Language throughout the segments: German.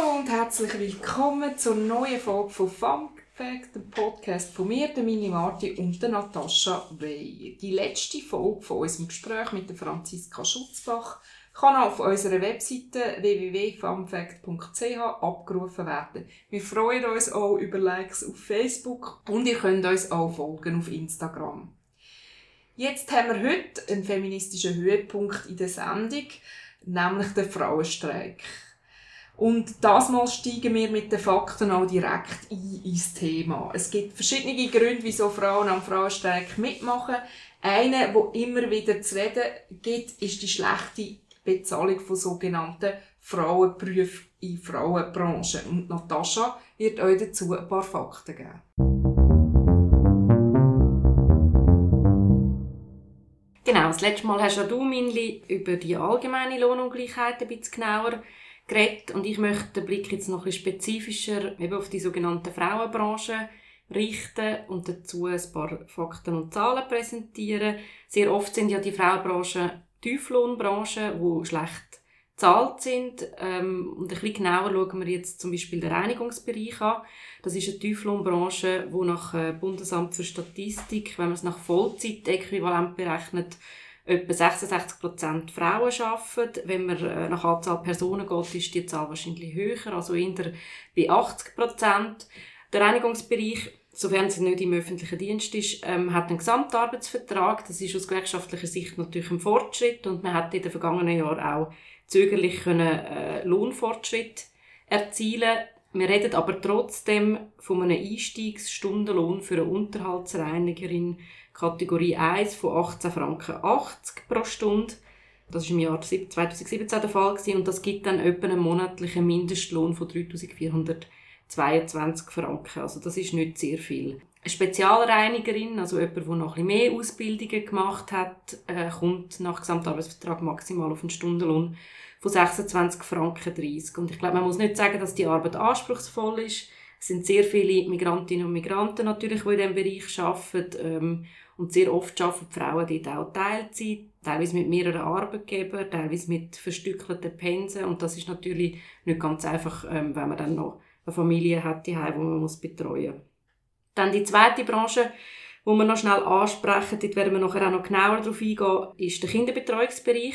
Hallo und herzlich willkommen zur neuen Folge von Fun Fact, dem Podcast von mir, der Mini Marti und der Natascha Wey. Die letzte Folge von unserem Gespräch mit der Franziska Schutzbach kann auf unserer Webseite www.funfact.ch abgerufen werden. Wir freuen uns auch über Likes auf Facebook und ihr könnt uns auch folgen auf Instagram. Jetzt haben wir heute einen feministischen Höhepunkt in der Sendung, nämlich den Frauenstreik. Und das Mal steigen wir mit den Fakten auch direkt ein ins Thema. Es gibt verschiedene Gründe, wieso Frauen am Frauenstreik mitmachen. Einer, wo immer wieder zu reden gibt, ist die schlechte Bezahlung von sogenannten Frauenberufen in Frauenbranchen. Und Natascha wird euch dazu ein paar Fakten geben. Genau, das letzte Mal hast ja du, Minli, über die allgemeine Lohnungleichheit ein bisschen genauer geredet und ich möchte den Blick jetzt noch ein bisschen spezifischer eben auf die sogenannte Frauenbranche richten und dazu ein paar Fakten und Zahlen präsentieren. Sehr oft sind ja die Frauenbranchen Tieflohnbranchen, die schlecht bezahlt sind. Ähm, und ein bisschen genauer schauen wir jetzt zum Beispiel den Reinigungsbereich an. Das ist eine Tieflohnbranche, die nach äh, Bundesamt für Statistik, wenn man es nach Vollzeitäquivalent berechnet, etwa 66% Frauen arbeiten. Wenn man äh, nach Anzahl Personen geht, ist die Zahl wahrscheinlich höher, also eher bei 80% Der Reinigungsbereich, sofern es nicht im öffentlichen Dienst ist, ähm, hat einen Gesamtarbeitsvertrag. Das ist aus gewerkschaftlicher Sicht natürlich ein Fortschritt und man hat in den vergangenen Jahren auch zögerlich können, äh, Lohnfortschritt erzielen wir reden aber trotzdem von einem Einstiegsstundenlohn für eine Unterhaltsreinigerin Kategorie 1 von 18 Franken 80 pro Stunde. Das war im Jahr 2017 der Fall und das gibt dann etwa einen monatlichen Mindestlohn von 3422 Franken. Also das ist nicht sehr viel. Eine Spezialreinigerin, also jemand, der noch ein bisschen mehr Ausbildungen gemacht hat, äh, kommt nach Gesamtarbeitsvertrag maximal auf einen Stundenlohn von 26 Franken 30. Und ich glaube, man muss nicht sagen, dass die Arbeit anspruchsvoll ist. Sind sehr viele Migrantinnen und Migranten natürlich, die in diesem Bereich arbeiten. Ähm, und sehr oft arbeiten die Frauen dort auch Teilzeit, teilweise mit mehreren Arbeitgebern, teilweise mit verstückelten Pensen. Und das ist natürlich nicht ganz einfach, ähm, wenn man dann noch eine Familie hat, die man betreuen muss. Dann die zweite Branche, wo wir noch schnell ansprechen, dort werden wir nachher auch noch genauer darauf eingehen, ist der Kinderbetreuungsbereich.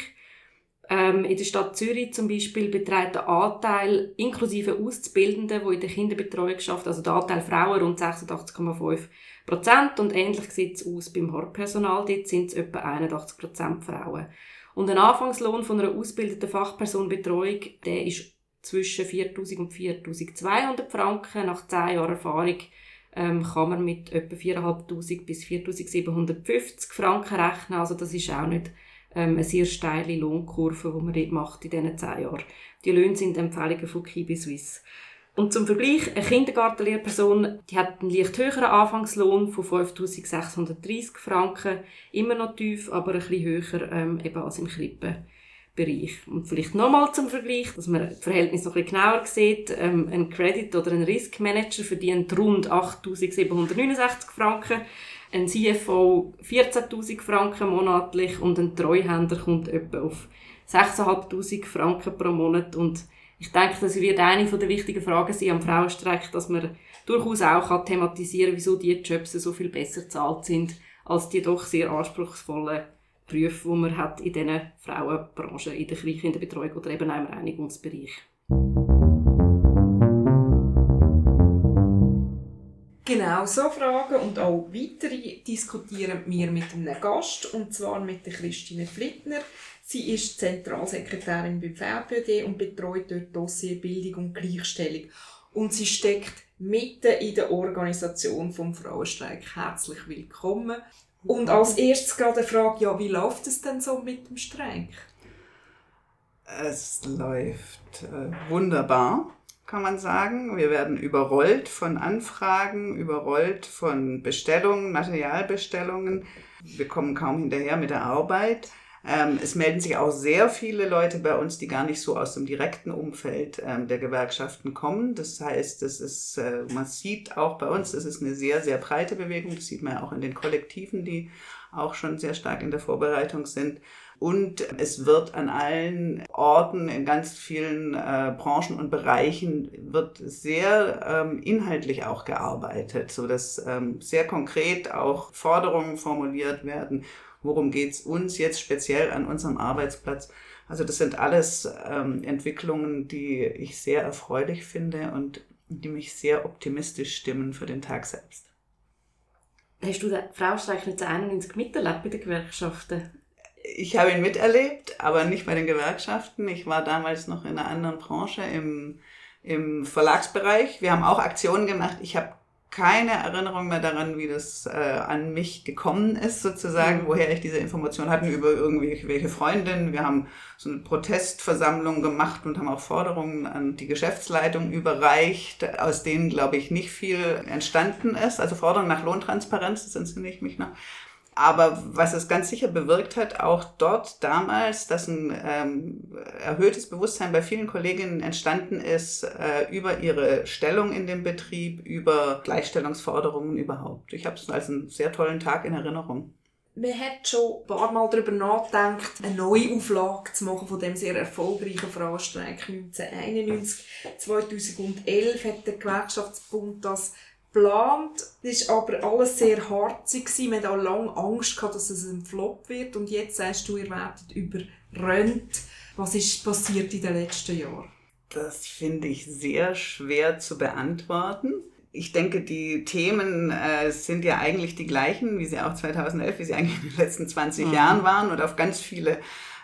Ähm, in der Stadt Zürich zum Beispiel beträgt der Anteil inklusive Auszubildenden, die in der Kinderbetreuung arbeiten, also der Anteil Frauen rund 86,5 Prozent und ähnlich sieht es aus beim Hortpersonal, dort sind es etwa 81 Prozent Frauen. Und ein Anfangslohn von einer ausgebildeten Fachperson Betreuung, der ist zwischen 4'000 und 4'200 Franken. Nach 10 Jahren Erfahrung ähm, kann man mit etwa 4'500 bis 4'750 Franken rechnen. Also das ist auch nicht eine sehr steile Lohnkurve, die man dort macht in diesen 10 Jahren. Die Löhne sind Empfehlungen von Kibi Suisse. Und zum Vergleich, eine Kindergartenlehrperson, die hat einen leicht höheren Anfangslohn von 5'630 Franken, immer noch tief, aber ein bisschen höher ähm, eben als im Krippenbereich. Und vielleicht nochmal zum Vergleich, dass man das Verhältnis noch ein bisschen genauer sieht. Ähm, ein Credit- oder ein Risk Manager verdient rund 8'769 Franken, ein CFO 14'000 Franken monatlich und ein Treuhänder kommt etwa auf 6'500 Franken pro Monat und ich denke, das wird eine der wichtigen Fragen sein am Frauenstreik, dass man durchaus auch thematisieren kann, wieso diese Jobs so viel besser bezahlt sind, als die doch sehr anspruchsvollen Berufe, die man hat in diesen Frauenbranchen, in der Kleinkinderbetreuung oder eben auch im Reinigungsbereich. Genau so Fragen und auch weitere diskutieren wir mit einem Gast, und zwar mit der Christine Flittner. Sie ist Zentralsekretärin beim VPD und betreut dort Dossier Bildung und Gleichstellung. Und sie steckt mitten in der Organisation vom Frauenstreik. Herzlich willkommen. Und als erstes gerade eine Frage, ja, wie läuft es denn so mit dem Streik? Es läuft äh, wunderbar, kann man sagen. Wir werden überrollt von Anfragen, überrollt von Bestellungen, Materialbestellungen. Wir kommen kaum hinterher mit der Arbeit. Ähm, es melden sich auch sehr viele Leute bei uns, die gar nicht so aus dem direkten Umfeld ähm, der Gewerkschaften kommen. Das heißt, das ist, äh, man sieht auch bei uns, es ist eine sehr, sehr breite Bewegung. Das sieht man ja auch in den Kollektiven, die auch schon sehr stark in der Vorbereitung sind. Und es wird an allen Orten, in ganz vielen äh, Branchen und Bereichen, wird sehr ähm, inhaltlich auch gearbeitet, sodass ähm, sehr konkret auch Forderungen formuliert werden. Worum geht es uns jetzt speziell an unserem Arbeitsplatz? Also das sind alles ähm, Entwicklungen, die ich sehr erfreulich finde und die mich sehr optimistisch stimmen für den Tag selbst. Hast du den Frauenstreik 1991 miterlebt bei den Gewerkschaften? Ich habe ihn miterlebt, aber nicht bei den Gewerkschaften. Ich war damals noch in einer anderen Branche im, im Verlagsbereich. Wir haben auch Aktionen gemacht. Ich habe keine Erinnerung mehr daran, wie das äh, an mich gekommen ist, sozusagen, mhm. woher ich diese Information hatte über irgendwelche Freundinnen. Wir haben so eine Protestversammlung gemacht und haben auch Forderungen an die Geschäftsleitung überreicht, aus denen, glaube ich, nicht viel entstanden ist. Also Forderungen nach Lohntransparenz, das entsinne ich mich noch. Aber was es ganz sicher bewirkt hat, auch dort damals, dass ein ähm, erhöhtes Bewusstsein bei vielen Kolleginnen entstanden ist äh, über ihre Stellung in dem Betrieb, über Gleichstellungsforderungen überhaupt. Ich habe es als einen sehr tollen Tag in Erinnerung. Man hat schon ein paar Mal darüber nachgedacht, eine Neuauflage zu machen von dem sehr erfolgreichen Frauenstreik 1991. 2011 hat der Gewerkschaftsbund das geplant. Es war aber alles sehr harzig. Man hatte auch lange Angst, gehabt, dass es ein Flop wird. Und jetzt sagst du, ihr werdet überrannt. Was ist passiert in den letzten Jahren? Das finde ich sehr schwer zu beantworten. Ich denke, die Themen äh, sind ja eigentlich die gleichen, wie sie auch 2011, wie sie eigentlich in den letzten 20 mhm. Jahren waren und auf ganz viele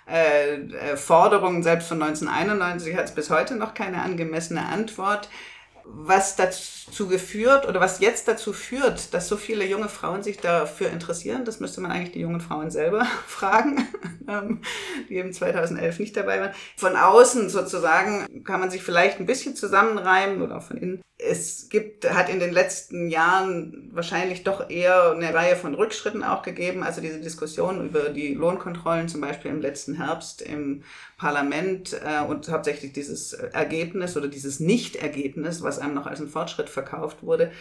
äh, äh Forderungen, selbst von 1991 hat es bis heute noch keine angemessene Antwort was dazu geführt oder was jetzt dazu führt, dass so viele junge Frauen sich dafür interessieren, das müsste man eigentlich die jungen Frauen selber fragen, ähm, die eben 2011 nicht dabei waren. Von außen sozusagen kann man sich vielleicht ein bisschen zusammenreimen oder auch von innen es gibt, hat in den letzten Jahren wahrscheinlich doch eher eine Reihe von Rückschritten auch gegeben. Also diese Diskussion über die Lohnkontrollen zum Beispiel im letzten Herbst im Parlament äh, und hauptsächlich dieses Ergebnis oder dieses Nicht-Ergebnis, was einem noch als ein Fortschritt verkauft wurde,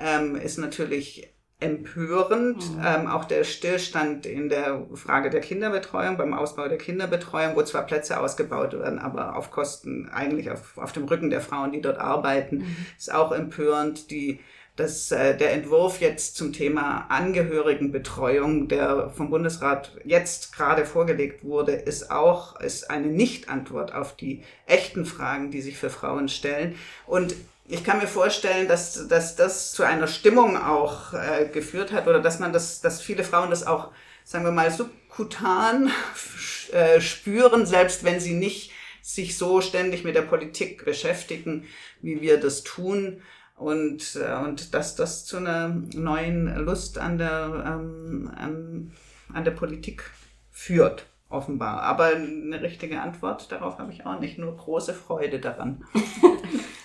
ähm, ist natürlich empörend. Mhm. Ähm, auch der Stillstand in der Frage der Kinderbetreuung, beim Ausbau der Kinderbetreuung, wo zwar Plätze ausgebaut werden, aber auf Kosten, eigentlich auf, auf dem Rücken der Frauen, die dort arbeiten, mhm. ist auch empörend. Die, dass äh, der Entwurf jetzt zum Thema Angehörigenbetreuung, der vom Bundesrat jetzt gerade vorgelegt wurde, ist auch ist eine Nichtantwort auf die echten Fragen, die sich für Frauen stellen. Und ich kann mir vorstellen, dass, dass das zu einer Stimmung auch äh, geführt hat oder dass man das, dass viele Frauen das auch, sagen wir mal, subkutan äh, spüren, selbst wenn sie nicht sich so ständig mit der Politik beschäftigen, wie wir das tun. Und, äh, und dass das zu einer neuen Lust an der, ähm, an, an der Politik führt, offenbar. Aber eine richtige Antwort darauf habe ich auch nicht, nur große Freude daran.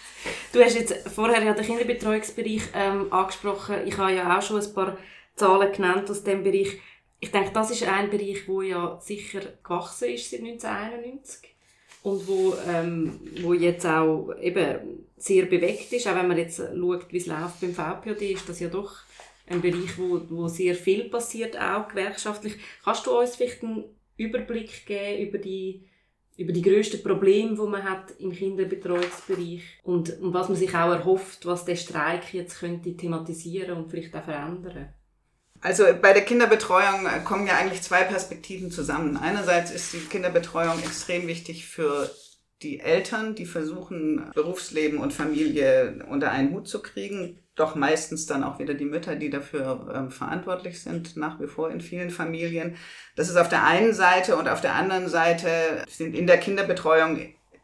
Du hast jetzt vorher ja den Kinderbetreuungsbereich ähm, angesprochen. Ich habe ja auch schon ein paar Zahlen genannt aus dem Bereich. Ich denke, das ist ein Bereich, wo ja sicher gewachsen ist seit 1991 und wo, ähm, wo jetzt auch eben sehr bewegt ist. Auch wenn man jetzt schaut, wie es läuft beim VPOD, ist das ja doch ein Bereich, wo, wo sehr viel passiert, auch gewerkschaftlich. Kannst du uns vielleicht einen Überblick geben über die über die grössten Probleme, die man hat im Kinderbetreuungsbereich und, und was man sich auch erhofft, was der Streik jetzt könnte thematisieren und vielleicht auch verändern. Also bei der Kinderbetreuung kommen ja eigentlich zwei Perspektiven zusammen. Einerseits ist die Kinderbetreuung extrem wichtig für die Eltern, die versuchen, Berufsleben und Familie unter einen Hut zu kriegen doch meistens dann auch wieder die Mütter, die dafür ähm, verantwortlich sind, nach wie vor in vielen Familien. Das ist auf der einen Seite und auf der anderen Seite sind in der Kinderbetreuung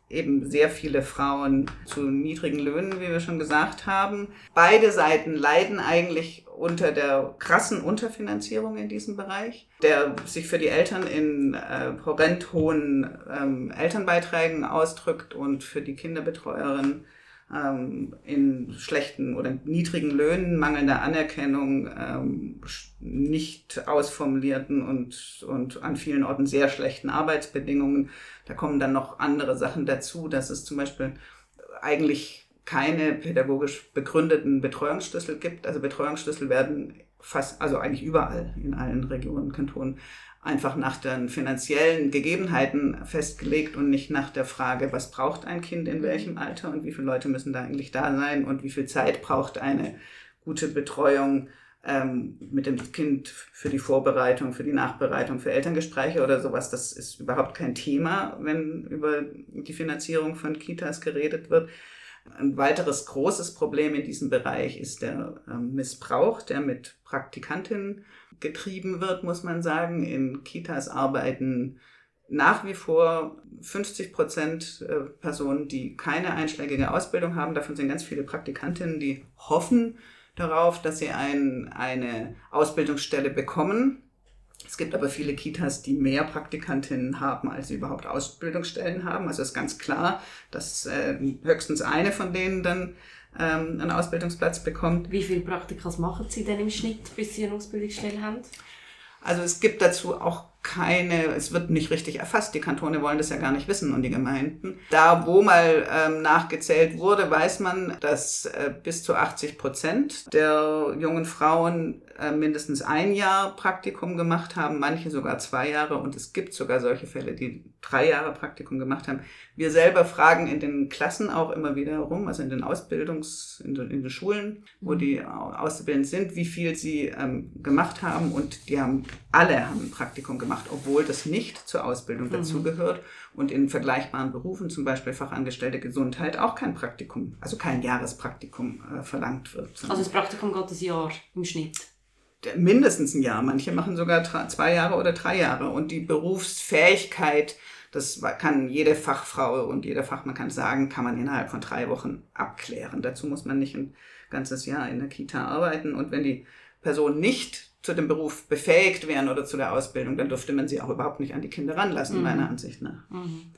eben sehr viele Frauen zu niedrigen Löhnen, wie wir schon gesagt haben. Beide Seiten leiden eigentlich unter der krassen Unterfinanzierung in diesem Bereich, der sich für die Eltern in äh, horrend hohen ähm, Elternbeiträgen ausdrückt und für die Kinderbetreuerin ähm, in schlechten oder niedrigen Löhnen, mangelnder Anerkennung, ähm, nicht ausformulierten und, und an vielen Orten sehr schlechten Arbeitsbedingungen. Da kommen dann noch andere Sachen dazu, dass es zum Beispiel eigentlich keine pädagogisch begründeten Betreuungsschlüssel gibt. Also Betreuungsschlüssel werden fast, also eigentlich überall in allen Regionen, Kantonen einfach nach den finanziellen Gegebenheiten festgelegt und nicht nach der Frage, was braucht ein Kind in welchem Alter und wie viele Leute müssen da eigentlich da sein und wie viel Zeit braucht eine gute Betreuung ähm, mit dem Kind für die Vorbereitung, für die Nachbereitung, für Elterngespräche oder sowas. Das ist überhaupt kein Thema, wenn über die Finanzierung von Kitas geredet wird. Ein weiteres großes Problem in diesem Bereich ist der ähm, Missbrauch, der mit Praktikantinnen getrieben wird, muss man sagen. In Kitas arbeiten nach wie vor 50 Prozent äh, Personen, die keine einschlägige Ausbildung haben. Davon sind ganz viele Praktikantinnen, die hoffen darauf, dass sie ein, eine Ausbildungsstelle bekommen. Es gibt aber viele Kitas, die mehr Praktikantinnen haben, als sie überhaupt Ausbildungsstellen haben. Also ist ganz klar, dass äh, höchstens eine von denen dann ähm, einen Ausbildungsplatz bekommt. Wie viele Praktikas machen Sie denn im Schnitt, bis Sie eine Ausbildungsstelle haben? Also es gibt dazu auch keine, es wird nicht richtig erfasst. Die Kantone wollen das ja gar nicht wissen und die Gemeinden. Da, wo mal ähm, nachgezählt wurde, weiß man, dass äh, bis zu 80 Prozent der jungen Frauen äh, mindestens ein Jahr Praktikum gemacht haben, manche sogar zwei Jahre und es gibt sogar solche Fälle, die drei Jahre Praktikum gemacht haben. Wir selber fragen in den Klassen auch immer wieder herum, also in den Ausbildungs-, in den, in den Schulen, wo mhm. die Auszubildenden sind, wie viel sie ähm, gemacht haben und die haben, alle haben ein Praktikum gemacht obwohl das nicht zur Ausbildung mhm. dazugehört und in vergleichbaren Berufen, zum Beispiel Fachangestellte Gesundheit, auch kein Praktikum, also kein Jahrespraktikum äh, verlangt wird. Also das Praktikum geht ein Jahr im Schnitt? Mindestens ein Jahr. Manche machen sogar zwei Jahre oder drei Jahre. Und die Berufsfähigkeit, das kann jede Fachfrau und jeder Fachmann kann sagen, kann man innerhalb von drei Wochen abklären. Dazu muss man nicht ein ganzes Jahr in der Kita arbeiten. Und wenn die Person nicht zu dem Beruf befähigt wären oder zu der Ausbildung, dann dürfte man sie auch überhaupt nicht an die Kinder ranlassen, mhm. meiner Ansicht nach. Mhm.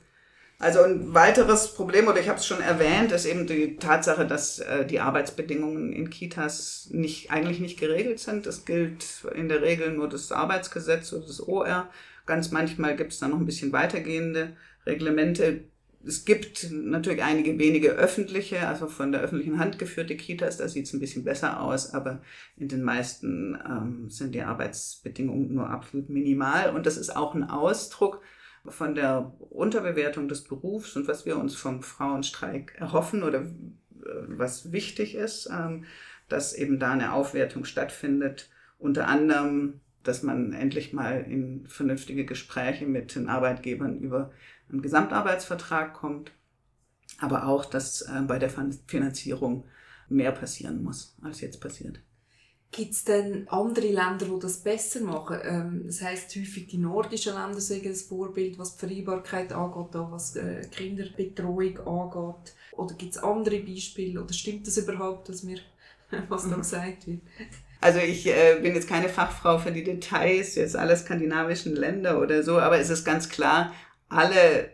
Also ein weiteres Problem, oder ich habe es schon erwähnt, ist eben die Tatsache, dass äh, die Arbeitsbedingungen in Kitas nicht, eigentlich nicht geregelt sind. Es gilt in der Regel nur das Arbeitsgesetz oder das OR. Ganz manchmal gibt es da noch ein bisschen weitergehende Reglemente, es gibt natürlich einige wenige öffentliche, also von der öffentlichen Hand geführte Kitas, da sieht es ein bisschen besser aus, aber in den meisten ähm, sind die Arbeitsbedingungen nur absolut minimal. Und das ist auch ein Ausdruck von der Unterbewertung des Berufs und was wir uns vom Frauenstreik erhoffen oder äh, was wichtig ist, ähm, dass eben da eine Aufwertung stattfindet. Unter anderem, dass man endlich mal in vernünftige Gespräche mit den Arbeitgebern über ein Gesamtarbeitsvertrag kommt, aber auch, dass äh, bei der Finanzierung mehr passieren muss, als jetzt passiert. Gibt es denn andere Länder, die das besser machen? Ähm, das heißt häufig die nordischen Länder sind das Vorbild, was die Vereinbarkeit angeht, auch was äh, Kinderbetreuung angeht. Oder gibt es andere Beispiele? Oder stimmt das überhaupt, was, mir, was da gesagt wird? Also ich äh, bin jetzt keine Fachfrau für die Details, jetzt alle skandinavischen Länder oder so, aber es ist ganz klar, alle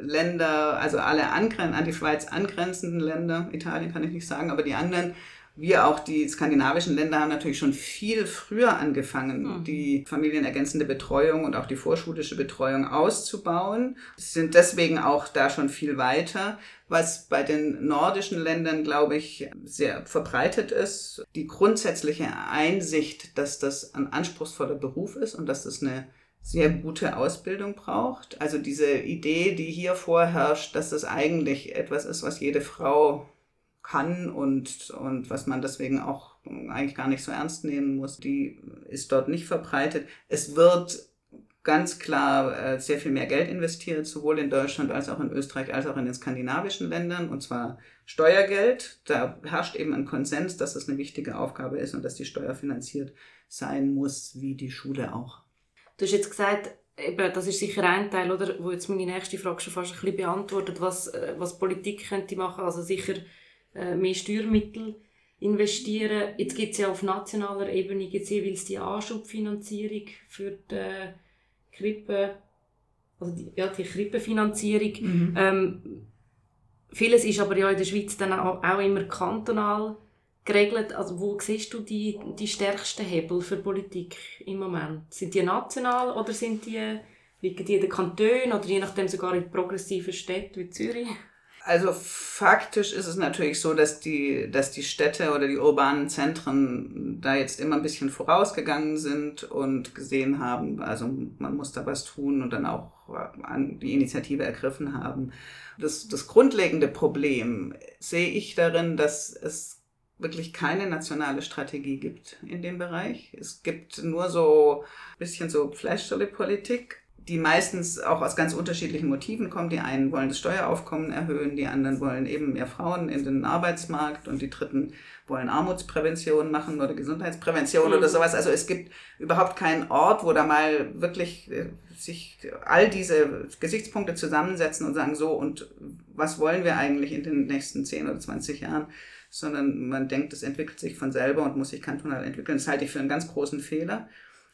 Länder, also alle angren an die Schweiz angrenzenden Länder, Italien kann ich nicht sagen, aber die anderen, wie auch die skandinavischen Länder haben natürlich schon viel früher angefangen, mhm. die familienergänzende Betreuung und auch die vorschulische Betreuung auszubauen. Sie sind deswegen auch da schon viel weiter. Was bei den nordischen Ländern, glaube ich, sehr verbreitet ist, die grundsätzliche Einsicht, dass das ein anspruchsvoller Beruf ist und dass das eine sehr gute Ausbildung braucht. Also diese Idee, die hier vorherrscht, dass das eigentlich etwas ist, was jede Frau kann und, und was man deswegen auch eigentlich gar nicht so ernst nehmen muss, die ist dort nicht verbreitet. Es wird ganz klar äh, sehr viel mehr Geld investiert, sowohl in Deutschland als auch in Österreich, als auch in den skandinavischen Ländern, und zwar Steuergeld. Da herrscht eben ein Konsens, dass das eine wichtige Aufgabe ist und dass die Steuer finanziert sein muss, wie die Schule auch. Du hast jetzt gesagt, eben, das ist sicher ein Teil, oder, wo jetzt meine nächste Frage schon fast ein bisschen beantwortet, was, äh, was Politik könnte machen. Also sicher äh, mehr Steuermittel investieren. Jetzt gibt es ja auf nationaler Ebene gibt's jeweils die Anschubfinanzierung für die Krippe, also die, ja, die Krippenfinanzierung. Mhm. Ähm, vieles ist aber ja in der Schweiz dann auch, auch immer kantonal geregelt? Also wo siehst du die, die stärksten Hebel für Politik im Moment? Sind die national oder sind die, liegen die in den Kantonen oder je nachdem sogar in progressiven Städten wie Zürich? Also faktisch ist es natürlich so, dass die, dass die Städte oder die urbanen Zentren da jetzt immer ein bisschen vorausgegangen sind und gesehen haben, also man muss da was tun und dann auch an die Initiative ergriffen haben. Das, das grundlegende Problem sehe ich darin, dass es wirklich keine nationale Strategie gibt in dem Bereich. Es gibt nur so ein bisschen so Fleischstolle-Politik die meistens auch aus ganz unterschiedlichen Motiven kommen. Die einen wollen das Steueraufkommen erhöhen, die anderen wollen eben mehr Frauen in den Arbeitsmarkt und die dritten wollen Armutsprävention machen oder Gesundheitsprävention mhm. oder sowas. Also es gibt überhaupt keinen Ort, wo da mal wirklich äh, sich all diese Gesichtspunkte zusammensetzen und sagen, so und was wollen wir eigentlich in den nächsten 10 oder 20 Jahren? Sondern man denkt, es entwickelt sich von selber und muss sich kantonal entwickeln. Das halte ich für einen ganz großen Fehler.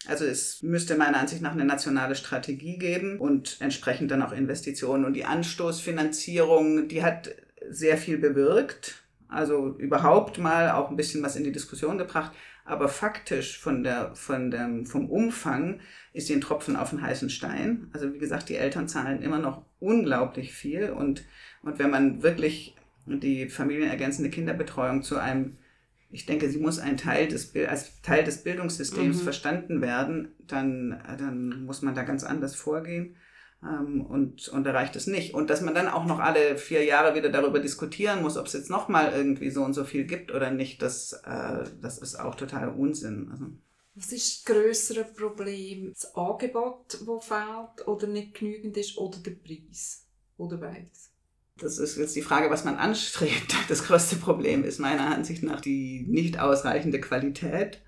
Also es müsste meiner Ansicht nach eine nationale Strategie geben und entsprechend dann auch Investitionen. Und die Anstoßfinanzierung, die hat sehr viel bewirkt. Also überhaupt mal auch ein bisschen was in die Diskussion gebracht. Aber faktisch von der, von dem, vom Umfang ist sie ein Tropfen auf den heißen Stein. Also wie gesagt, die Eltern zahlen immer noch unglaublich viel. Und, und wenn man wirklich die familienergänzende Kinderbetreuung zu einem ich denke, sie muss ein Teil des, als Teil des Bildungssystems mhm. verstanden werden, dann, dann muss man da ganz anders vorgehen. Ähm, und, und da reicht es nicht. Und dass man dann auch noch alle vier Jahre wieder darüber diskutieren muss, ob es jetzt nochmal irgendwie so und so viel gibt oder nicht, das, äh, das ist auch total Unsinn. Also. Was ist das größere Problem? Das Angebot, das fehlt oder nicht genügend ist, oder der Preis? Oder beides? Das ist jetzt die Frage, was man anstrebt. Das größte Problem ist meiner Ansicht nach die nicht ausreichende Qualität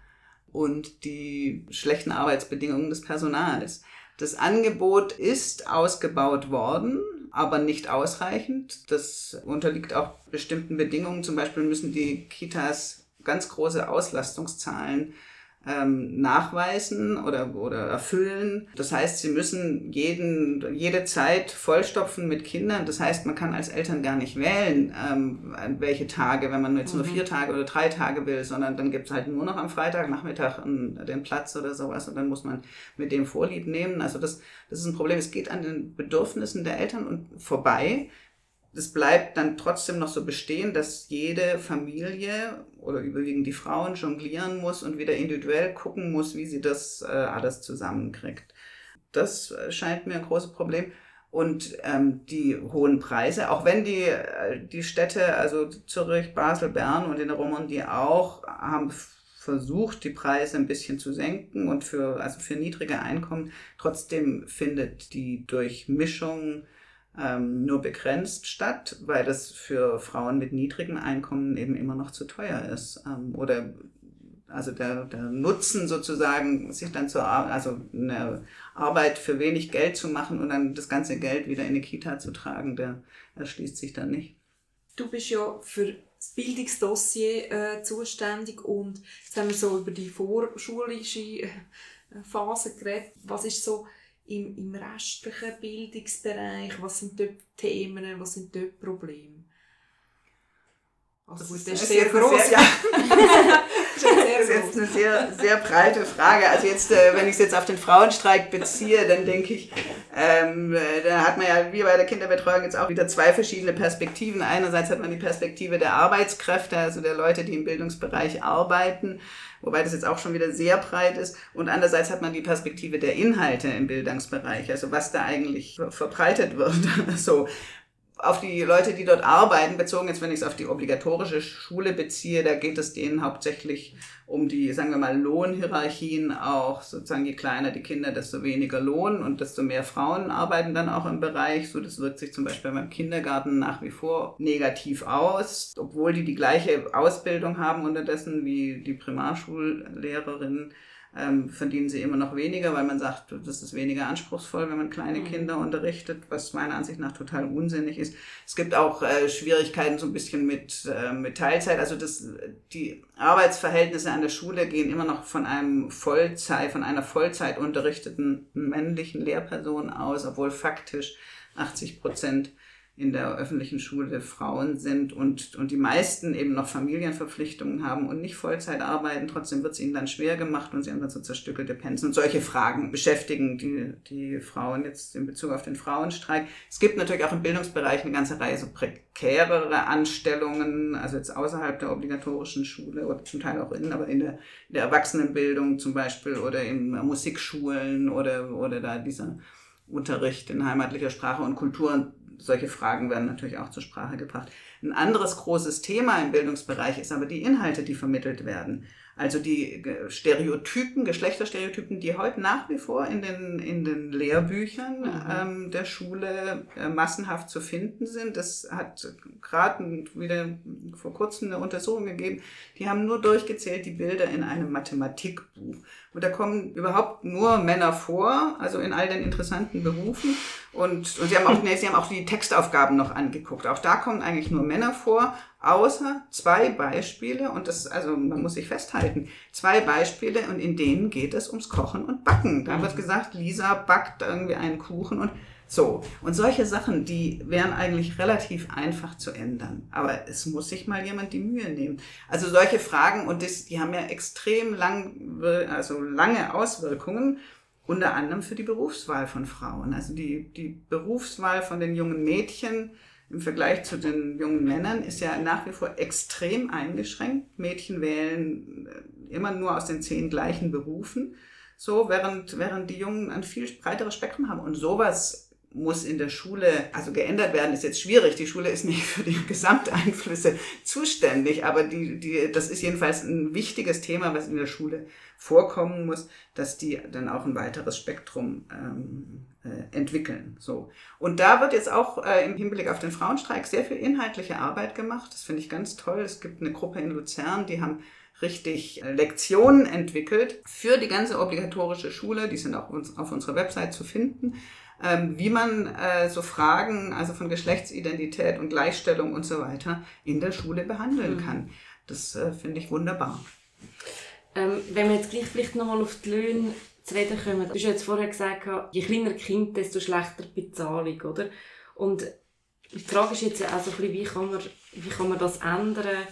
und die schlechten Arbeitsbedingungen des Personals. Das Angebot ist ausgebaut worden, aber nicht ausreichend. Das unterliegt auch bestimmten Bedingungen. Zum Beispiel müssen die Kitas ganz große Auslastungszahlen ähm, nachweisen oder, oder erfüllen. Das heißt, sie müssen jeden, jede Zeit vollstopfen mit Kindern. Das heißt, man kann als Eltern gar nicht wählen, ähm, welche Tage, wenn man jetzt mhm. nur vier Tage oder drei Tage will, sondern dann gibt es halt nur noch am Freitagnachmittag den Platz oder sowas und dann muss man mit dem Vorlieb nehmen. Also das, das ist ein Problem. Es geht an den Bedürfnissen der Eltern und vorbei es bleibt dann trotzdem noch so bestehen, dass jede Familie oder überwiegend die Frauen jonglieren muss und wieder individuell gucken muss, wie sie das äh, alles zusammenkriegt. Das äh, scheint mir ein großes Problem. Und ähm, die hohen Preise, auch wenn die, äh, die Städte, also Zürich, Basel, Bern und in der Romandie auch, haben versucht, die Preise ein bisschen zu senken und für, also für niedrige Einkommen, trotzdem findet die Durchmischung ähm, nur begrenzt statt, weil das für Frauen mit niedrigen Einkommen eben immer noch zu teuer ist. Ähm, oder also der, der Nutzen sozusagen, sich dann zur Ar also eine Arbeit für wenig Geld zu machen und dann das ganze Geld wieder in eine Kita zu tragen, der erschließt sich dann nicht. Du bist ja für das Bildungsdossier äh, zuständig und jetzt haben wir so über die vorschulische äh, Phase geredet. Was ist so im, im restlichen Bildungsbereich? Was sind dort Themen, was sind dort Probleme? Also gut, das ist sehr groß. Sehr, ja. das ist jetzt eine sehr, sehr breite Frage. Also jetzt, äh, wenn ich es jetzt auf den Frauenstreik beziehe, dann denke ich, ähm, äh, da hat man ja wie bei der Kinderbetreuung jetzt auch wieder zwei verschiedene Perspektiven. Einerseits hat man die Perspektive der Arbeitskräfte, also der Leute, die im Bildungsbereich arbeiten wobei das jetzt auch schon wieder sehr breit ist. Und andererseits hat man die Perspektive der Inhalte im Bildungsbereich, also was da eigentlich verbreitet wird. so auf die Leute, die dort arbeiten, bezogen jetzt, wenn ich es auf die obligatorische Schule beziehe, da geht es denen hauptsächlich um die, sagen wir mal, Lohnhierarchien auch, sozusagen je kleiner die Kinder, desto weniger Lohn und desto mehr Frauen arbeiten dann auch im Bereich. So, das wirkt sich zum Beispiel beim Kindergarten nach wie vor negativ aus, obwohl die die gleiche Ausbildung haben unterdessen wie die Primarschullehrerinnen ähm, verdienen sie immer noch weniger, weil man sagt, das ist weniger anspruchsvoll, wenn man kleine mhm. Kinder unterrichtet, was meiner Ansicht nach total unsinnig ist. Es gibt auch äh, Schwierigkeiten so ein bisschen mit, äh, mit Teilzeit. Also das, die Arbeitsverhältnisse an der Schule gehen immer noch von einem Vollzeit, von einer Vollzeit unterrichteten männlichen Lehrperson aus, obwohl faktisch 80 Prozent in der öffentlichen Schule Frauen sind und, und die meisten eben noch Familienverpflichtungen haben und nicht Vollzeit arbeiten. Trotzdem wird es ihnen dann schwer gemacht und sie haben dann so zerstückelte Pensen. Und solche Fragen beschäftigen die, die Frauen jetzt in Bezug auf den Frauenstreik. Es gibt natürlich auch im Bildungsbereich eine ganze Reihe so prekärere Anstellungen, also jetzt außerhalb der obligatorischen Schule oder zum Teil auch in, aber in der, in der Erwachsenenbildung zum Beispiel oder in Musikschulen oder, oder da dieser Unterricht in heimatlicher Sprache und Kultur solche Fragen werden natürlich auch zur Sprache gebracht. Ein anderes großes Thema im Bildungsbereich ist aber die Inhalte, die vermittelt werden. Also die Stereotypen, Geschlechterstereotypen, die heute nach wie vor in den, in den Lehrbüchern mhm. ähm, der Schule äh, massenhaft zu finden sind. Das hat gerade wieder vor kurzem eine Untersuchung gegeben. Die haben nur durchgezählt die Bilder in einem Mathematikbuch. Und da kommen überhaupt nur Männer vor, also in all den interessanten Berufen. Und, und sie, haben auch, nee, sie haben auch die Textaufgaben noch angeguckt. Auch da kommen eigentlich nur Männer vor, außer zwei Beispiele. Und das, also man muss sich festhalten, zwei Beispiele und in denen geht es ums Kochen und Backen. Da wird gesagt, Lisa backt irgendwie einen Kuchen und so, und solche Sachen, die wären eigentlich relativ einfach zu ändern. Aber es muss sich mal jemand die Mühe nehmen. Also solche Fragen, und das, die haben ja extrem lang, also lange Auswirkungen, unter anderem für die Berufswahl von Frauen. Also die, die Berufswahl von den jungen Mädchen im Vergleich zu den jungen Männern ist ja nach wie vor extrem eingeschränkt. Mädchen wählen äh, immer nur aus den zehn gleichen Berufen. So, während, während die Jungen ein viel breiteres Spektrum haben. Und sowas muss in der Schule, also geändert werden, ist jetzt schwierig. Die Schule ist nicht für die Gesamteinflüsse zuständig, aber die, die, das ist jedenfalls ein wichtiges Thema, was in der Schule vorkommen muss, dass die dann auch ein weiteres Spektrum ähm, äh, entwickeln. So. Und da wird jetzt auch äh, im Hinblick auf den Frauenstreik sehr viel inhaltliche Arbeit gemacht. Das finde ich ganz toll. Es gibt eine Gruppe in Luzern, die haben richtig äh, Lektionen entwickelt für die ganze obligatorische Schule. Die sind auch auf unserer Website zu finden ähm, wie man äh, so Fragen, also von Geschlechtsidentität und Gleichstellung und so weiter, in der Schule behandeln mhm. kann. Das äh, finde ich wunderbar. Ähm, wenn wir jetzt gleich vielleicht nochmal auf die Löhne zu reden kommen, du hast jetzt vorher gesagt, je kleiner Kind, desto schlechter die Bezahlung, oder? Und die Frage ist jetzt auch so ein bisschen, wie kann man, wie kann man das ändern?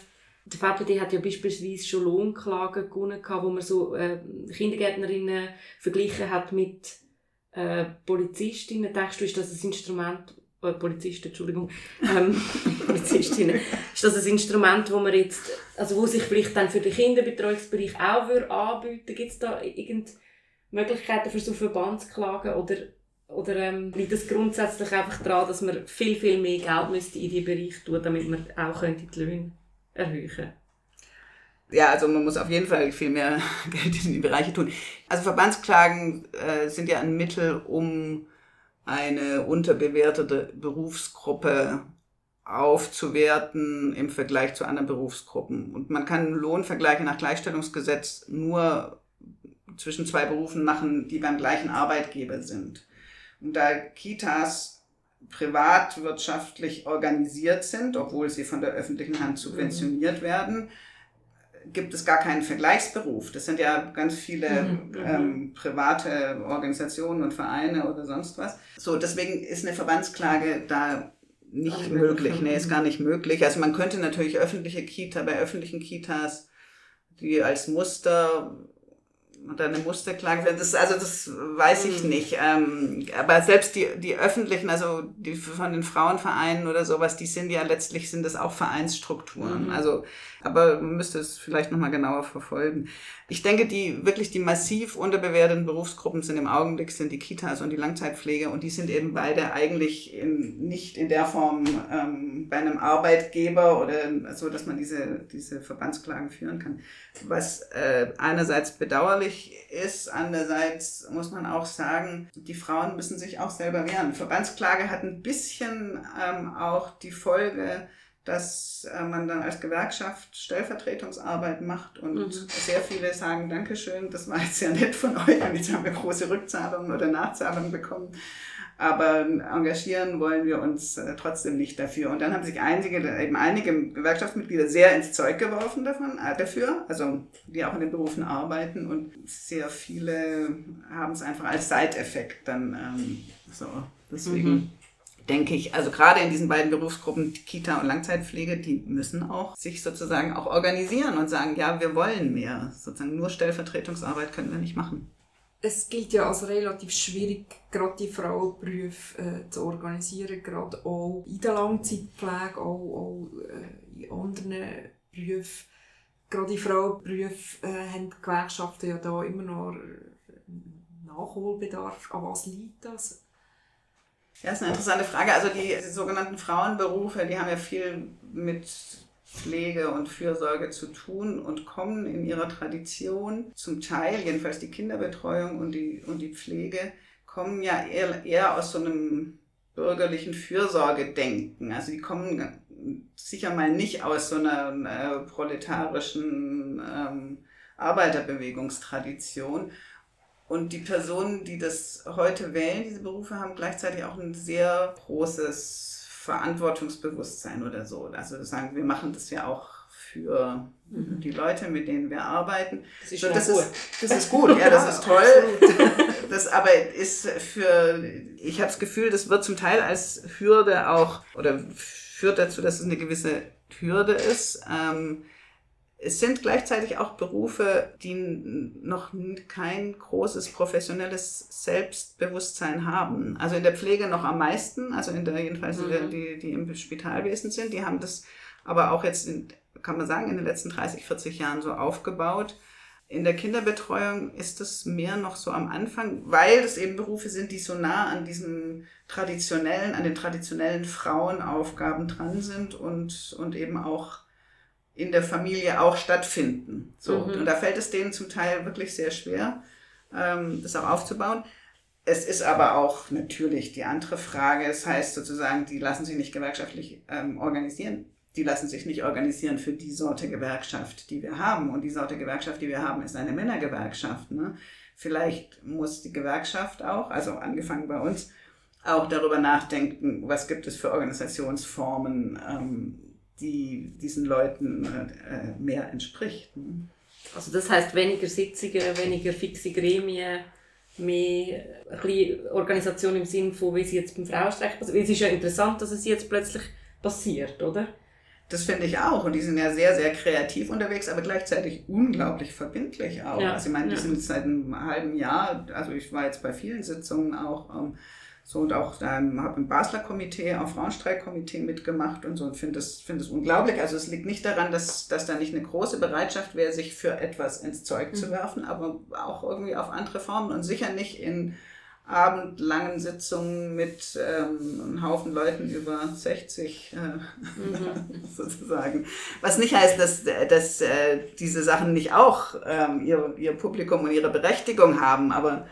Der VPD hat ja beispielsweise schon Lohnklagen gewonnen, wo man so äh, Kindergärtnerinnen verglichen hat mit äh, Polizistinnen, denkst du, ist das ein Instrument, äh, Polizisten, Entschuldigung, ähm, Polizistinnen, ist das ein Instrument, wo man jetzt, also wo sich vielleicht dann für den Kinderbetreuungsbereich auch würde anbieten Gibt es da irgendeine Möglichkeiten für so Verbandsklagen oder, oder ähm, liegt das grundsätzlich einfach daran, dass man viel, viel mehr Geld müsste in diesen Bereich tun, damit man auch könnte die Löhne erhöhen könnte? Ja, also man muss auf jeden Fall viel mehr Geld in die Bereiche tun. Also Verbandsklagen äh, sind ja ein Mittel, um eine unterbewertete Berufsgruppe aufzuwerten im Vergleich zu anderen Berufsgruppen. Und man kann Lohnvergleiche nach Gleichstellungsgesetz nur zwischen zwei Berufen machen, die beim gleichen Arbeitgeber sind. Und da Kitas privatwirtschaftlich organisiert sind, obwohl sie von der öffentlichen Hand subventioniert werden, gibt es gar keinen Vergleichsberuf. Das sind ja ganz viele mhm, mhm. ähm, private Organisationen und Vereine oder sonst was. So, deswegen ist eine Verbandsklage da nicht Ach, möglich. Nee, ist gar nicht möglich. Also man könnte natürlich öffentliche Kita, bei öffentlichen Kitas, die als Muster oder eine Musterklage werden. Das, also das weiß ich mhm. nicht. Ähm, aber selbst die, die öffentlichen, also die von den Frauenvereinen oder sowas, die sind ja letztlich sind das auch Vereinsstrukturen. Mhm. Also aber man müsste es vielleicht nochmal genauer verfolgen. Ich denke, die wirklich die massiv unterbewerteten Berufsgruppen sind im Augenblick sind die Kitas und die Langzeitpflege und die sind eben beide eigentlich in, nicht in der Form ähm, bei einem Arbeitgeber oder so, dass man diese, diese Verbandsklagen führen kann. Was äh, einerseits bedauerlich ist, andererseits muss man auch sagen, die Frauen müssen sich auch selber wehren. Verbandsklage hat ein bisschen ähm, auch die Folge, dass äh, man dann als Gewerkschaft Stellvertretungsarbeit macht und mhm. sehr viele sagen, Dankeschön, das war jetzt sehr nett von euch und jetzt haben wir große Rückzahlungen oder Nachzahlungen bekommen. Aber engagieren wollen wir uns äh, trotzdem nicht dafür. Und dann haben sich einige, eben einige Gewerkschaftsmitglieder sehr ins Zeug geworfen davon, äh, dafür, also die auch in den Berufen arbeiten und sehr viele haben es einfach als Side-Effekt dann ähm, so. Deswegen. Mhm denke ich, also gerade in diesen beiden Berufsgruppen, Kita und Langzeitpflege, die müssen auch sich sozusagen auch organisieren und sagen, ja, wir wollen mehr. Sozusagen nur Stellvertretungsarbeit können wir nicht machen. Es gilt ja als relativ schwierig, gerade die Frauenberufe äh, zu organisieren, gerade auch in der Langzeitpflege, auch, auch äh, in anderen Berufen. Gerade in Frauenberufen äh, haben die Gewerkschaften ja da immer noch Nachholbedarf. An was liegt das? Ja, ist eine interessante Frage. Also die, die sogenannten Frauenberufe, die haben ja viel mit Pflege und Fürsorge zu tun und kommen in ihrer Tradition zum Teil, jedenfalls die Kinderbetreuung und die, und die Pflege, kommen ja eher, eher aus so einem bürgerlichen Fürsorgedenken. Also die kommen sicher mal nicht aus so einer äh, proletarischen ähm, Arbeiterbewegungstradition. Und die Personen, die das heute wählen, diese Berufe, haben gleichzeitig auch ein sehr großes Verantwortungsbewusstsein oder so. Also sagen, wir machen das ja auch für mhm. die Leute, mit denen wir arbeiten. Das ist, so, das, ist das ist gut, ja, das ist toll. das aber ist für, ich habe das Gefühl, das wird zum Teil als Hürde auch, oder führt dazu, dass es eine gewisse Hürde ist. Ähm, es sind gleichzeitig auch Berufe, die noch kein großes professionelles Selbstbewusstsein haben. Also in der Pflege noch am meisten, also in der jedenfalls mhm. die, die im Spitalwesen sind, die haben das aber auch jetzt, in, kann man sagen, in den letzten 30, 40 Jahren so aufgebaut. In der Kinderbetreuung ist das mehr noch so am Anfang, weil es eben Berufe sind, die so nah an diesen traditionellen, an den traditionellen Frauenaufgaben dran sind und, und eben auch in der Familie auch stattfinden. So. Mhm. Und da fällt es denen zum Teil wirklich sehr schwer, ähm, das auch aufzubauen. Es ist aber auch natürlich die andere Frage, es heißt sozusagen, die lassen sich nicht gewerkschaftlich ähm, organisieren. Die lassen sich nicht organisieren für die Sorte Gewerkschaft, die wir haben. Und die Sorte Gewerkschaft, die wir haben, ist eine Männergewerkschaft. Ne? Vielleicht muss die Gewerkschaft auch, also angefangen bei uns, auch darüber nachdenken, was gibt es für Organisationsformen, ähm, die diesen Leuten äh, mehr entspricht. Also das heißt weniger Sitzungen, weniger fixe Gremien, mehr Organisation im Sinne von, wie sie jetzt beim Frauenstreik passiert. Es ist ja interessant, dass es jetzt plötzlich passiert, oder? Das finde ich auch. Und die sind ja sehr, sehr kreativ unterwegs, aber gleichzeitig unglaublich verbindlich auch. Ja, also ich meine, die ja. sind seit einem halben Jahr, also ich war jetzt bei vielen Sitzungen auch ähm, so und auch ähm, habe im Basler Komitee, auch Frauenstreikkomitee mitgemacht und so und finde es find unglaublich. Also es liegt nicht daran, dass, dass da nicht eine große Bereitschaft wäre, sich für etwas ins Zeug mhm. zu werfen, aber auch irgendwie auf andere Formen und sicher nicht in abendlangen Sitzungen mit ähm, einem Haufen Leuten über 60 äh, mhm. sozusagen. Was nicht heißt, dass, dass äh, diese Sachen nicht auch ähm, ihr, ihr Publikum und ihre Berechtigung haben, aber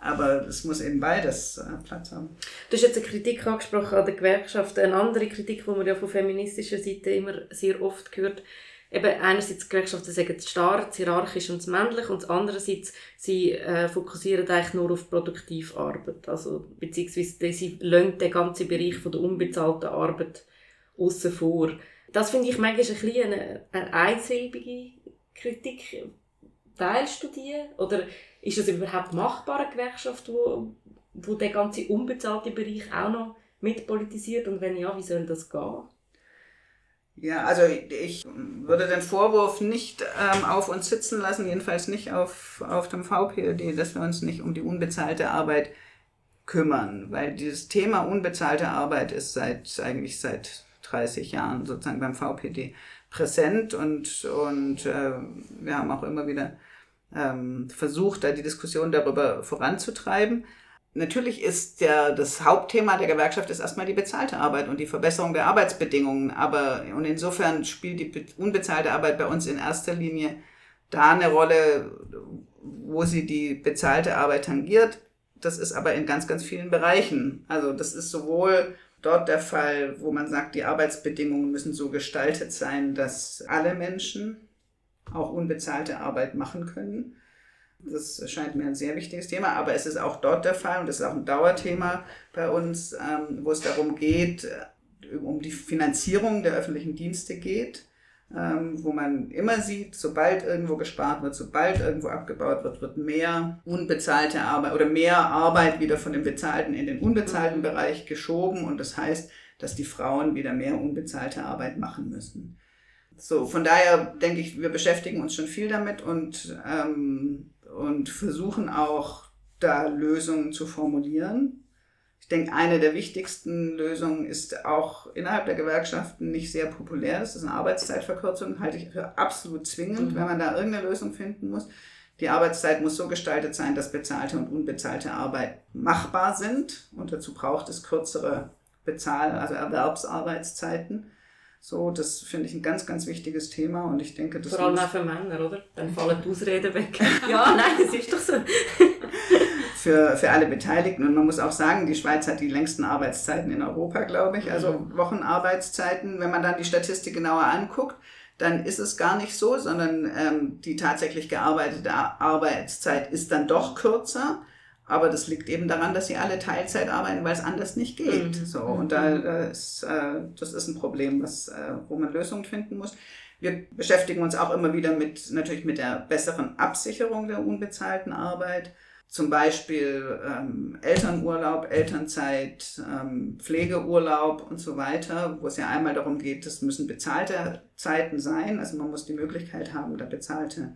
aber es muss eben beides äh, Platz haben. Du hast jetzt eine Kritik angesprochen an der Gewerkschaft. Eine andere Kritik, die man ja von feministischer Seite immer sehr oft hört, eben einerseits die Gewerkschaften sagen es starr, das hierarchisch und das männlich und andererseits sie äh, fokussieren eigentlich nur auf Produktivarbeit. Also, beziehungsweise sie lassen den ganzen Bereich von der unbezahlten Arbeit außen vor. Das finde ich manchmal ein bisschen eine, eine einsilbige Kritik. Teilst du die? Oder ist das überhaupt machbar, eine Gewerkschaft, wo, wo der ganze unbezahlte Bereich auch noch mitpolitisiert? Und wenn ja, wie soll das gehen? Ja, also ich würde den Vorwurf nicht ähm, auf uns sitzen lassen, jedenfalls nicht auf, auf dem VPOD, dass wir uns nicht um die unbezahlte Arbeit kümmern, weil dieses Thema unbezahlte Arbeit ist seit eigentlich seit 30 Jahren sozusagen beim VPD präsent und, und äh, wir haben auch immer wieder ähm, versucht, da die Diskussion darüber voranzutreiben. Natürlich ist der, das Hauptthema der Gewerkschaft ist erstmal die bezahlte Arbeit und die Verbesserung der Arbeitsbedingungen. Aber und insofern spielt die unbezahlte Arbeit bei uns in erster Linie da eine Rolle, wo sie die bezahlte Arbeit tangiert. Das ist aber in ganz, ganz vielen Bereichen. Also das ist sowohl dort der Fall, wo man sagt, die Arbeitsbedingungen müssen so gestaltet sein, dass alle Menschen auch unbezahlte Arbeit machen können. Das scheint mir ein sehr wichtiges Thema, aber es ist auch dort der Fall und das ist auch ein Dauerthema bei uns, ähm, wo es darum geht, äh, um die Finanzierung der öffentlichen Dienste geht. ähm, wo man immer sieht, sobald irgendwo gespart wird, sobald irgendwo abgebaut wird, wird mehr unbezahlte Arbeit oder mehr Arbeit wieder von dem bezahlten in den unbezahlten mhm. Bereich geschoben und das heißt, dass die Frauen wieder mehr unbezahlte Arbeit machen müssen. So, von daher denke ich, wir beschäftigen uns schon viel damit und, ähm, und versuchen auch da Lösungen zu formulieren. Ich denke, eine der wichtigsten Lösungen ist auch innerhalb der Gewerkschaften nicht sehr populär. Das ist eine Arbeitszeitverkürzung, halte ich für absolut zwingend, mhm. wenn man da irgendeine Lösung finden muss. Die Arbeitszeit muss so gestaltet sein, dass bezahlte und unbezahlte Arbeit machbar sind. Und dazu braucht es kürzere Bezahl-, also Erwerbsarbeitszeiten. So, das finde ich ein ganz, ganz wichtiges Thema und ich denke, das Vor allem auch für Männer, oder? Dann fallen die Ausreden weg. ja, nein, es ist doch so. für, für alle Beteiligten. Und man muss auch sagen, die Schweiz hat die längsten Arbeitszeiten in Europa, glaube ich. Also mhm. Wochenarbeitszeiten. Wenn man dann die Statistik genauer anguckt, dann ist es gar nicht so, sondern ähm, die tatsächlich gearbeitete Arbeitszeit ist dann doch kürzer. Aber das liegt eben daran, dass sie alle Teilzeit arbeiten, weil es anders nicht geht. Mhm. So, und da, da ist, äh, das ist ein Problem, was, äh, wo man Lösungen finden muss. Wir beschäftigen uns auch immer wieder mit, natürlich mit der besseren Absicherung der unbezahlten Arbeit. Zum Beispiel ähm, Elternurlaub, Elternzeit, ähm, Pflegeurlaub und so weiter, wo es ja einmal darum geht, das müssen bezahlte Zeiten sein. Also man muss die Möglichkeit haben, da bezahlte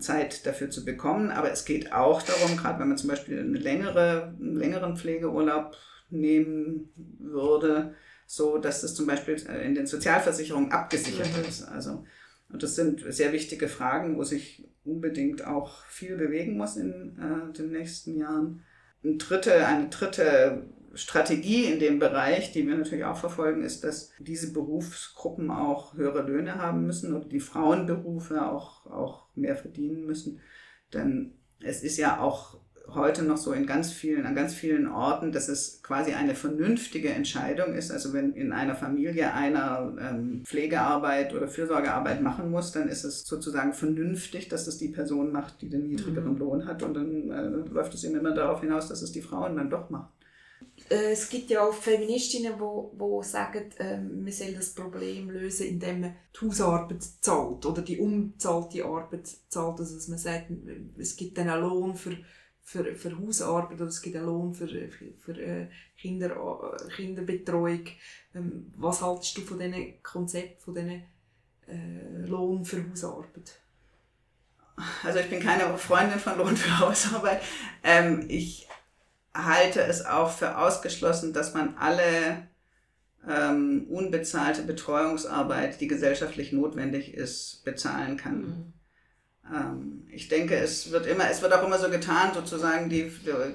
Zeit dafür zu bekommen. Aber es geht auch darum, gerade wenn man zum Beispiel eine längere, einen längeren Pflegeurlaub nehmen würde, so dass das zum Beispiel äh, in den Sozialversicherungen abgesichert mhm. ist. Also, und das sind sehr wichtige Fragen, wo sich unbedingt auch viel bewegen muss in äh, den nächsten Jahren. Ein dritte, eine dritte Strategie in dem Bereich, die wir natürlich auch verfolgen, ist, dass diese Berufsgruppen auch höhere Löhne haben müssen oder die Frauenberufe auch, auch mehr verdienen müssen. Denn es ist ja auch heute noch so in ganz vielen, an ganz vielen Orten, dass es quasi eine vernünftige Entscheidung ist. Also wenn in einer Familie einer ähm, Pflegearbeit oder Fürsorgearbeit machen muss, dann ist es sozusagen vernünftig, dass es die Person macht, die den niedrigeren mhm. Lohn hat. Und dann äh, läuft es eben immer darauf hinaus, dass es die Frauen dann doch machen. Äh, es gibt ja auch Feministinnen, die sagen, äh, man soll das Problem lösen, indem man die Hausarbeit zahlt oder die unbezahlte Arbeit zahlt. Also dass man sagt, es gibt dann einen Lohn für, für, für Hausarbeit oder es gibt einen Lohn für, für, äh, Kinder, Kinderbetreuung. Ähm, was haltest du von diesem Konzept, von diesem äh, Lohn für Hausarbeit? Also ich bin keine Freundin von Lohn für Hausarbeit. Ähm, ich halte es auch für ausgeschlossen, dass man alle ähm, unbezahlte Betreuungsarbeit, die gesellschaftlich notwendig ist, bezahlen kann. Mhm. Ähm, ich denke, es wird immer, es wird auch immer so getan, sozusagen die,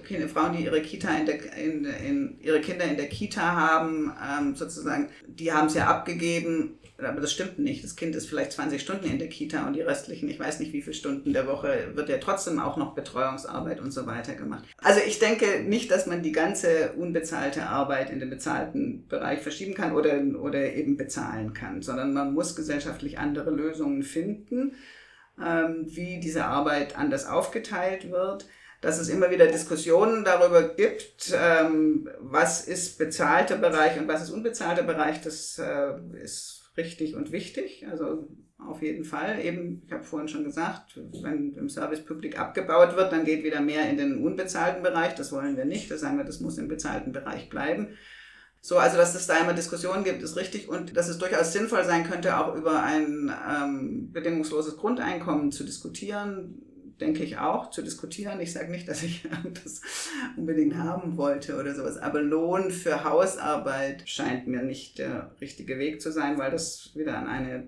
die Frauen, die ihre Kita in der, in, in, ihre Kinder in der Kita haben, ähm, sozusagen, die haben es ja abgegeben aber das stimmt nicht. Das Kind ist vielleicht 20 Stunden in der Kita und die restlichen, ich weiß nicht wie viele Stunden der Woche, wird ja trotzdem auch noch Betreuungsarbeit und so weiter gemacht. Also ich denke nicht, dass man die ganze unbezahlte Arbeit in den bezahlten Bereich verschieben kann oder, oder eben bezahlen kann, sondern man muss gesellschaftlich andere Lösungen finden, ähm, wie diese Arbeit anders aufgeteilt wird dass es immer wieder Diskussionen darüber gibt, ähm, was ist bezahlter Bereich und was ist unbezahlter Bereich. Das äh, ist richtig und wichtig. Also auf jeden Fall. Eben, ich habe vorhin schon gesagt, wenn im Service Public abgebaut wird, dann geht wieder mehr in den unbezahlten Bereich. Das wollen wir nicht. Das sagen wir, das muss im bezahlten Bereich bleiben. So, also dass es da immer Diskussionen gibt, ist richtig und dass es durchaus sinnvoll sein könnte, auch über ein ähm, bedingungsloses Grundeinkommen zu diskutieren denke ich auch, zu diskutieren. Ich sage nicht, dass ich das unbedingt haben wollte oder sowas, aber Lohn für Hausarbeit scheint mir nicht der richtige Weg zu sein, weil das wieder an eine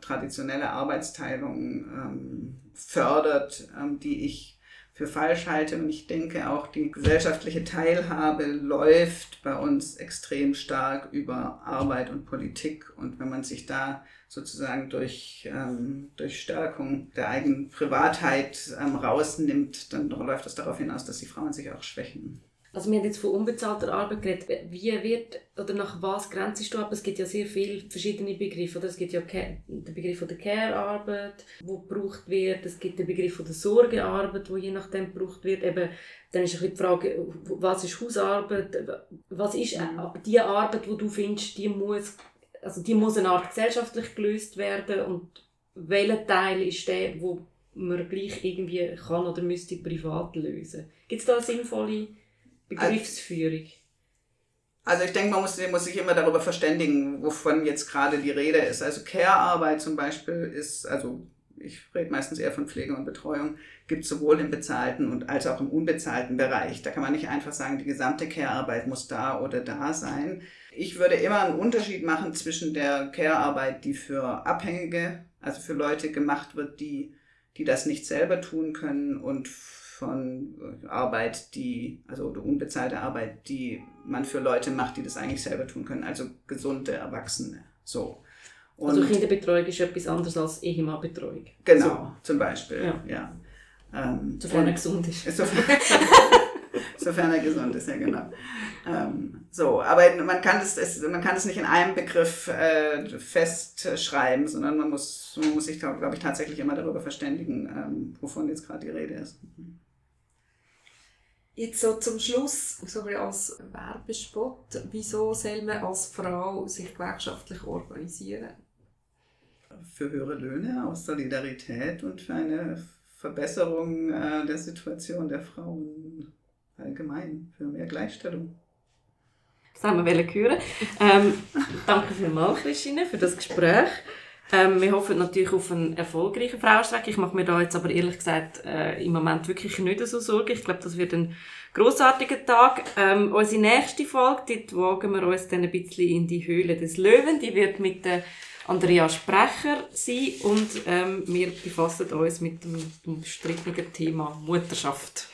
traditionelle Arbeitsteilung ähm, fördert, ähm, die ich für falsch halte. Und ich denke auch, die gesellschaftliche Teilhabe läuft bei uns extrem stark über Arbeit und Politik. Und wenn man sich da sozusagen durch, ähm, durch Stärkung der eigenen Privatheit ähm, rausnimmt, dann läuft das darauf hinaus, dass die Frauen sich auch schwächen. Also wir haben jetzt von unbezahlter Arbeit geredet. Wie wird oder nach was grenzt du ab? Es gibt ja sehr viele verschiedene Begriffe. Oder? Es gibt ja den Begriff von der Care-Arbeit, wo gebraucht wird. Es gibt den Begriff von der Sorgearbeit, wo je nachdem gebraucht wird. Eben, dann ist ein die Frage, was ist Hausarbeit? Was ist mhm. die Arbeit, wo du findest, die muss also die muss eine Art gesellschaftlich gelöst werden und welcher Teil ist der, wo man gleich irgendwie kann oder müsste privat lösen? Gibt es da eine sinnvolle Begriffsführung? Also ich denke, man muss, muss, sich immer darüber verständigen, wovon jetzt gerade die Rede ist. Also Care-Arbeit zum Beispiel ist, also ich rede meistens eher von Pflege und Betreuung, gibt es sowohl im bezahlten und als auch im unbezahlten Bereich. Da kann man nicht einfach sagen, die gesamte Care-Arbeit muss da oder da sein. Ich würde immer einen Unterschied machen zwischen der Care-Arbeit, die für Abhängige, also für Leute gemacht wird, die, die das nicht selber tun können und von Arbeit, die, also unbezahlte Arbeit, die man für Leute macht, die das eigentlich selber tun können, also gesunde Erwachsene. So. Also und also Kinderbetreuung ist etwas anderes als Ehemann-Betreuung. Genau, so. zum Beispiel. Ja. ja. Ähm, sofern er gesund ist. Sofern, sofern er gesund ist, ja genau. Ähm, so, aber man kann das, es, man kann das nicht in einem Begriff äh, festschreiben, sondern man muss, man muss sich, glaube ich, tatsächlich immer darüber verständigen, ähm, wovon jetzt gerade die Rede ist. Jetzt so zum Schluss, so als Werbespot, wieso soll man als Frau sich gewerkschaftlich organisieren? Für höhere Löhne, aus Solidarität und für eine Verbesserung äh, der Situation der Frauen allgemein, für mehr Gleichstellung. Das haben wir hören. Ähm, danke vielmals, Christine, für das Gespräch. Ähm, wir hoffen natürlich auf einen erfolgreichen Frauenstreik. Ich mache mir da jetzt aber ehrlich gesagt äh, im Moment wirklich nicht so Sorgen. Ich glaube, das wird ein großartiger Tag. Ähm, unsere nächste Folge, dort wagen wir uns dann ein bisschen in die Höhle des Löwen. Die wird mit der Andrea Sprecher sein und ähm, wir befassen uns mit dem umstrittenen Thema Mutterschaft.